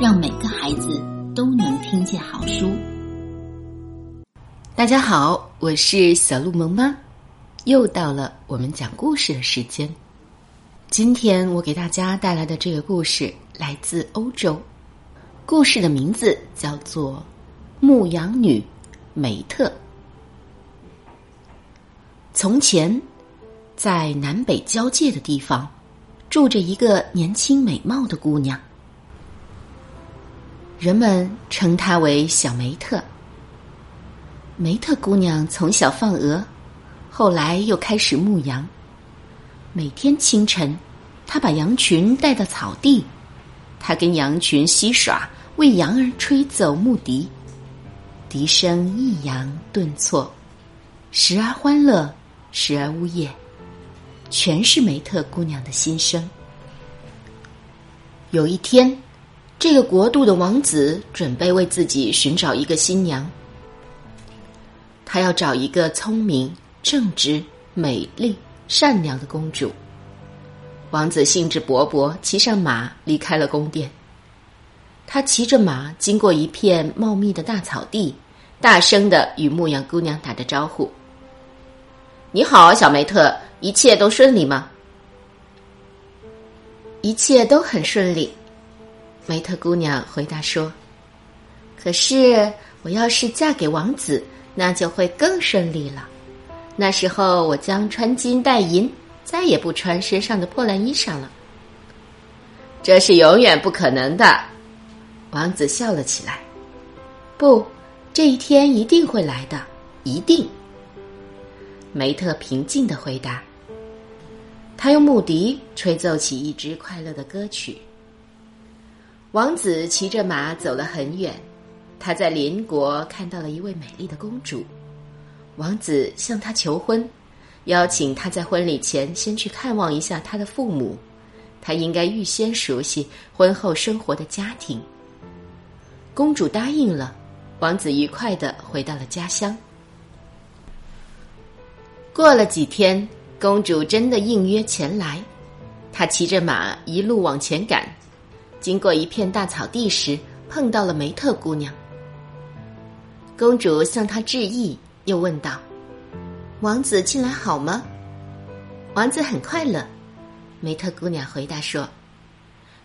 让每个孩子都能听见好书。大家好，我是小鹿萌妈，又到了我们讲故事的时间。今天我给大家带来的这个故事来自欧洲，故事的名字叫做《牧羊女梅特》。从前，在南北交界的地方，住着一个年轻美貌的姑娘，人们称她为小梅特。梅特姑娘从小放鹅，后来又开始牧羊。每天清晨，她把羊群带到草地，她跟羊群嬉耍，为羊儿吹奏牧笛，笛声抑扬顿挫，时而欢乐，时而呜咽，全是梅特姑娘的心声。有一天，这个国度的王子准备为自己寻找一个新娘。他要找一个聪明、正直、美丽、善良的公主。王子兴致勃勃，骑上马离开了宫殿。他骑着马经过一片茂密的大草地，大声的与牧羊姑娘打着招呼：“你好，小梅特，一切都顺利吗？”“一切都很顺利。”梅特姑娘回答说。“可是，我要是嫁给王子……”那就会更顺利了。那时候我将穿金戴银，再也不穿身上的破烂衣裳了。这是永远不可能的。王子笑了起来。不，这一天一定会来的，一定。梅特平静的回答。他用木笛吹奏起一支快乐的歌曲。王子骑着马走了很远。他在邻国看到了一位美丽的公主，王子向她求婚，邀请她在婚礼前先去看望一下她的父母，他应该预先熟悉婚后生活的家庭。公主答应了，王子愉快的回到了家乡。过了几天，公主真的应约前来，她骑着马一路往前赶，经过一片大草地时，碰到了梅特姑娘。公主向他致意，又问道：“王子近来好吗？”王子很快乐。梅特姑娘回答说：“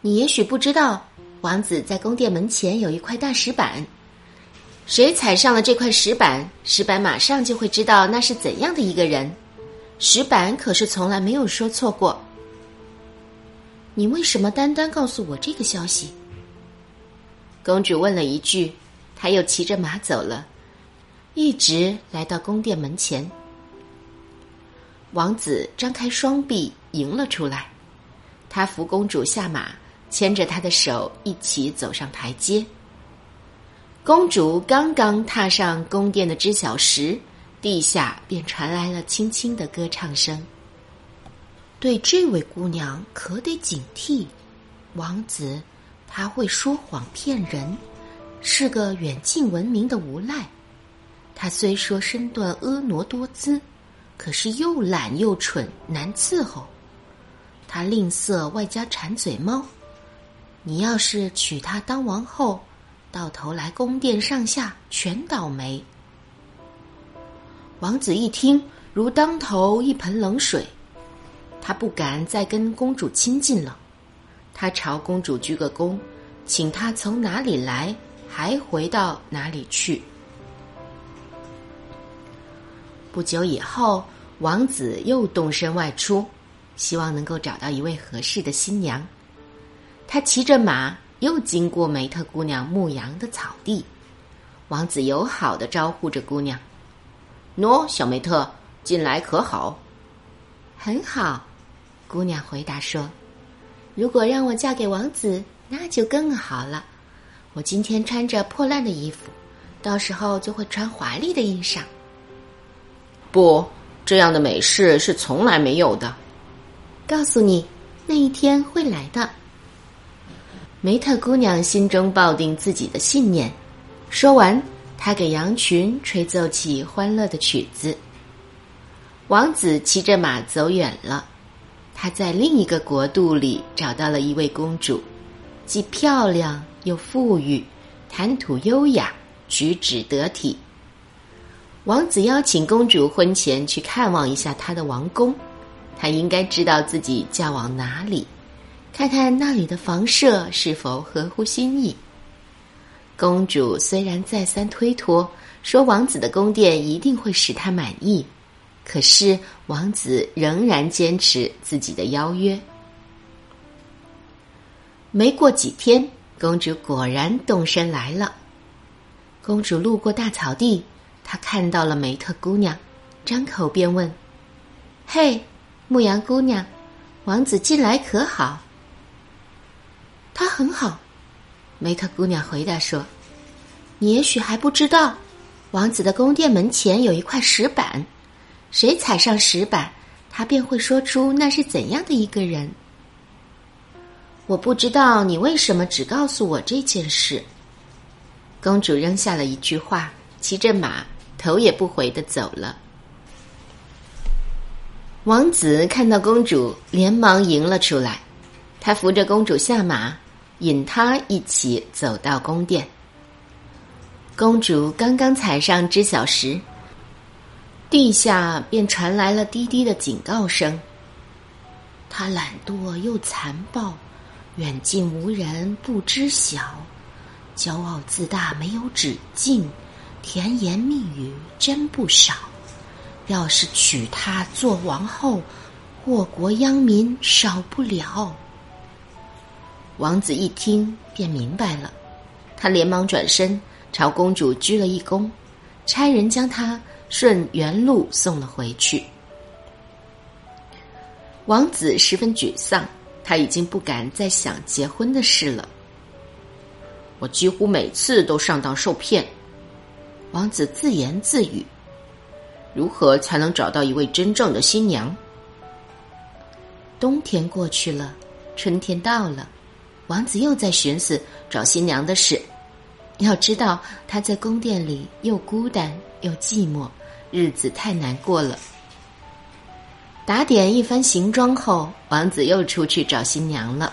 你也许不知道，王子在宫殿门前有一块大石板，谁踩上了这块石板，石板马上就会知道那是怎样的一个人。石板可是从来没有说错过。你为什么单单告诉我这个消息？”公主问了一句。他又骑着马走了，一直来到宫殿门前。王子张开双臂迎了出来，他扶公主下马，牵着她的手一起走上台阶。公主刚刚踏上宫殿的知晓石，地下便传来了轻轻的歌唱声。对这位姑娘可得警惕，王子他会说谎骗人。是个远近闻名的无赖，他虽说身段婀娜多姿，可是又懒又蠢，难伺候。他吝啬，外加馋嘴猫。你要是娶她当王后，到头来宫殿上下全倒霉。王子一听，如当头一盆冷水，他不敢再跟公主亲近了。他朝公主鞠个躬，请她从哪里来。还回到哪里去？不久以后，王子又动身外出，希望能够找到一位合适的新娘。他骑着马，又经过梅特姑娘牧羊的草地。王子友好的招呼着姑娘：“喏，小梅特，进来可好？”“很好。”姑娘回答说：“如果让我嫁给王子，那就更好了。”我今天穿着破烂的衣服，到时候就会穿华丽的衣裳。不，这样的美事是从来没有的。告诉你，那一天会来的。梅特姑娘心中抱定自己的信念，说完，她给羊群吹奏起欢乐的曲子。王子骑着马走远了，他在另一个国度里找到了一位公主，既漂亮。又富裕，谈吐优雅，举止得体。王子邀请公主婚前去看望一下他的王宫，他应该知道自己嫁往哪里，看看那里的房舍是否合乎心意。公主虽然再三推脱，说王子的宫殿一定会使她满意，可是王子仍然坚持自己的邀约。没过几天，公主果然动身来了。公主路过大草地，她看到了梅特姑娘，张口便问：“嘿，牧羊姑娘，王子近来可好？”“他很好。”梅特姑娘回答说：“你也许还不知道，王子的宫殿门前有一块石板，谁踩上石板，他便会说出那是怎样的一个人。”我不知道你为什么只告诉我这件事。公主扔下了一句话，骑着马，头也不回的走了。王子看到公主，连忙迎了出来，他扶着公主下马，引她一起走到宫殿。公主刚刚踩上知晓石，地下便传来了滴滴的警告声。他懒惰又残暴。远近无人不知晓，骄傲自大没有止境，甜言蜜语真不少。要是娶她做王后，祸国殃民少不了。王子一听便明白了，他连忙转身朝公主鞠了一躬，差人将她顺原路送了回去。王子十分沮丧。他已经不敢再想结婚的事了。我几乎每次都上当受骗，王子自言自语：“如何才能找到一位真正的新娘？”冬天过去了，春天到了，王子又在寻思找新娘的事。要知道，他在宫殿里又孤单又寂寞，日子太难过了。打点一番行装后，王子又出去找新娘了。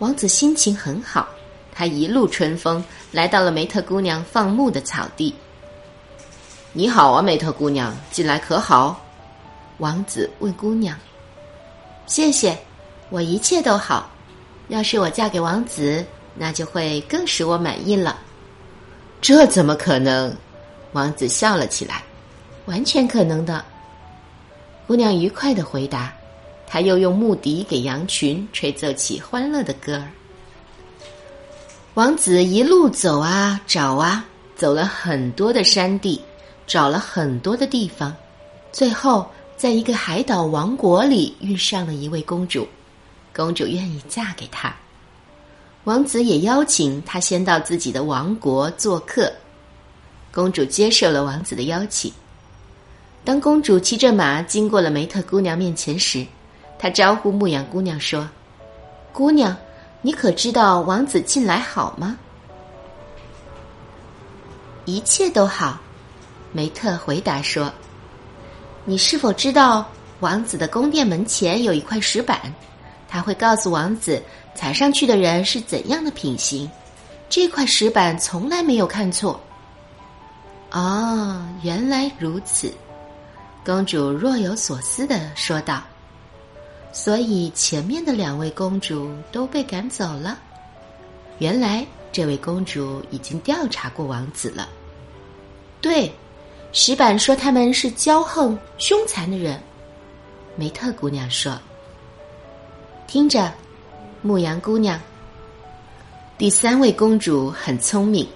王子心情很好，他一路春风来到了梅特姑娘放牧的草地。你好啊，梅特姑娘，近来可好？王子问姑娘。谢谢，我一切都好。要是我嫁给王子，那就会更使我满意了。这怎么可能？王子笑了起来。完全可能的。姑娘愉快的回答，她又用木笛给羊群吹奏起欢乐的歌儿。王子一路走啊找啊，走了很多的山地，找了很多的地方，最后在一个海岛王国里遇上了一位公主，公主愿意嫁给他。王子也邀请她先到自己的王国做客，公主接受了王子的邀请。当公主骑着马经过了梅特姑娘面前时，她招呼牧羊姑娘说：“姑娘，你可知道王子近来好吗？”“一切都好。”梅特回答说。“你是否知道王子的宫殿门前有一块石板？他会告诉王子踩上去的人是怎样的品行。这块石板从来没有看错。”“哦，原来如此。”公主若有所思的说道：“所以前面的两位公主都被赶走了。原来这位公主已经调查过王子了。对，石板说他们是骄横凶残的人。”梅特姑娘说：“听着，牧羊姑娘。”第三位公主很聪明，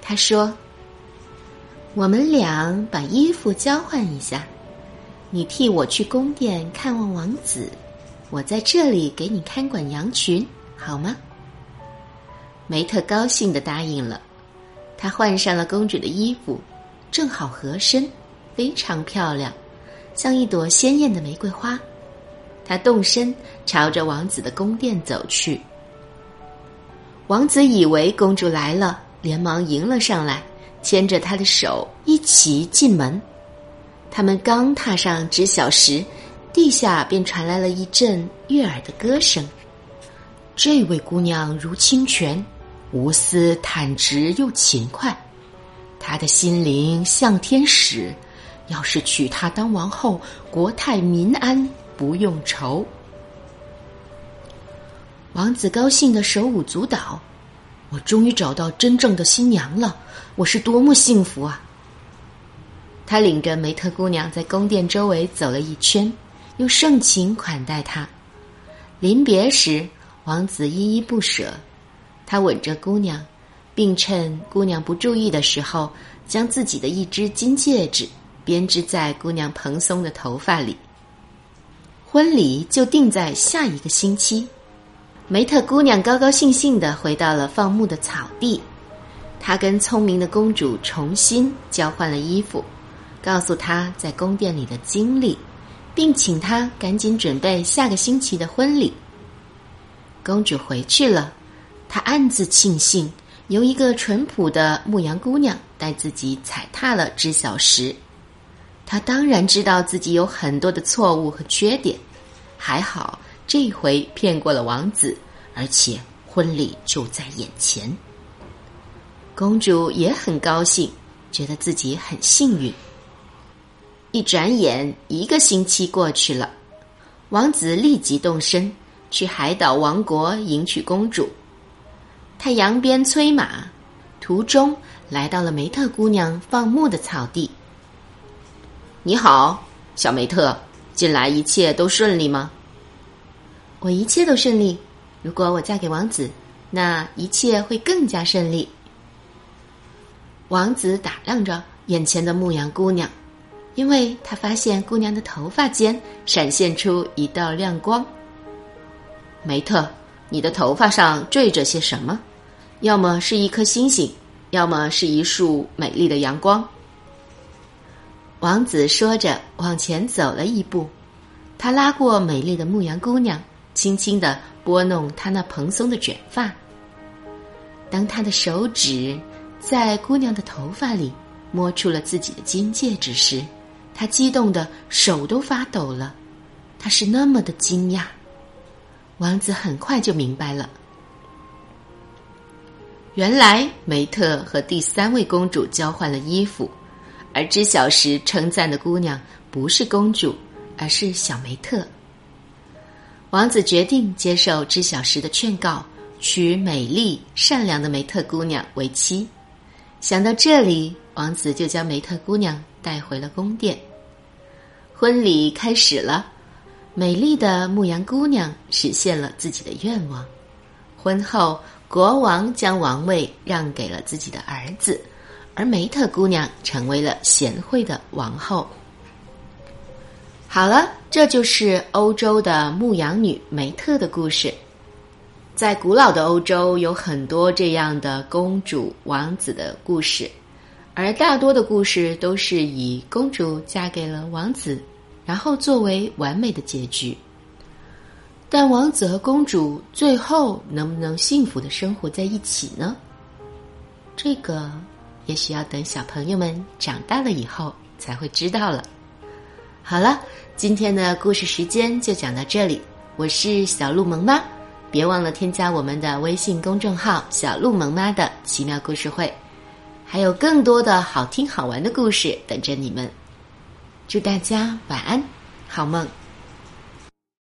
她说：“我们俩把衣服交换一下。”你替我去宫殿看望王子，我在这里给你看管羊群，好吗？梅特高兴的答应了，她换上了公主的衣服，正好合身，非常漂亮，像一朵鲜艳的玫瑰花。她动身朝着王子的宫殿走去。王子以为公主来了，连忙迎了上来，牵着她的手一起进门。他们刚踏上知晓时，地下便传来了一阵悦耳的歌声。这位姑娘如清泉，无私、坦直又勤快。她的心灵像天使，要是娶她当王后，国泰民安，不用愁。王子高兴的手舞足蹈，我终于找到真正的新娘了，我是多么幸福啊！他领着梅特姑娘在宫殿周围走了一圈，又盛情款待她。临别时，王子依依不舍，他吻着姑娘。并趁姑娘不注意的时候，将自己的一只金戒指编织在姑娘蓬松的头发里。婚礼就定在下一个星期。梅特姑娘高高兴兴的回到了放牧的草地，她跟聪明的公主重新交换了衣服，告诉她在宫殿里的经历，并请她赶紧准备下个星期的婚礼。公主回去了，她暗自庆幸。由一个淳朴的牧羊姑娘带自己踩踏了知晓石，他当然知道自己有很多的错误和缺点，还好这回骗过了王子，而且婚礼就在眼前。公主也很高兴，觉得自己很幸运。一转眼，一个星期过去了，王子立即动身去海岛王国迎娶公主。他扬鞭催马，途中来到了梅特姑娘放牧的草地。你好，小梅特，近来一切都顺利吗？我一切都顺利。如果我嫁给王子，那一切会更加顺利。王子打量着眼前的牧羊姑娘，因为他发现姑娘的头发间闪现出一道亮光。梅特，你的头发上缀着些什么？要么是一颗星星，要么是一束美丽的阳光。王子说着，往前走了一步，他拉过美丽的牧羊姑娘，轻轻的拨弄她那蓬松的卷发。当他的手指在姑娘的头发里摸出了自己的金戒指时，他激动的手都发抖了。他是那么的惊讶。王子很快就明白了。原来梅特和第三位公主交换了衣服，而知晓时称赞的姑娘不是公主，而是小梅特。王子决定接受知晓时的劝告，娶美丽善良的梅特姑娘为妻。想到这里，王子就将梅特姑娘带回了宫殿。婚礼开始了，美丽的牧羊姑娘实现了自己的愿望。婚后。国王将王位让给了自己的儿子，而梅特姑娘成为了贤惠的王后。好了，这就是欧洲的牧羊女梅特的故事。在古老的欧洲，有很多这样的公主、王子的故事，而大多的故事都是以公主嫁给了王子，然后作为完美的结局。但王子和公主最后能不能幸福的生活在一起呢？这个也许要等小朋友们长大了以后才会知道了。好了，今天的故事时间就讲到这里。我是小鹿萌妈，别忘了添加我们的微信公众号“小鹿萌妈的奇妙故事会”，还有更多的好听好玩的故事等着你们。祝大家晚安，好梦。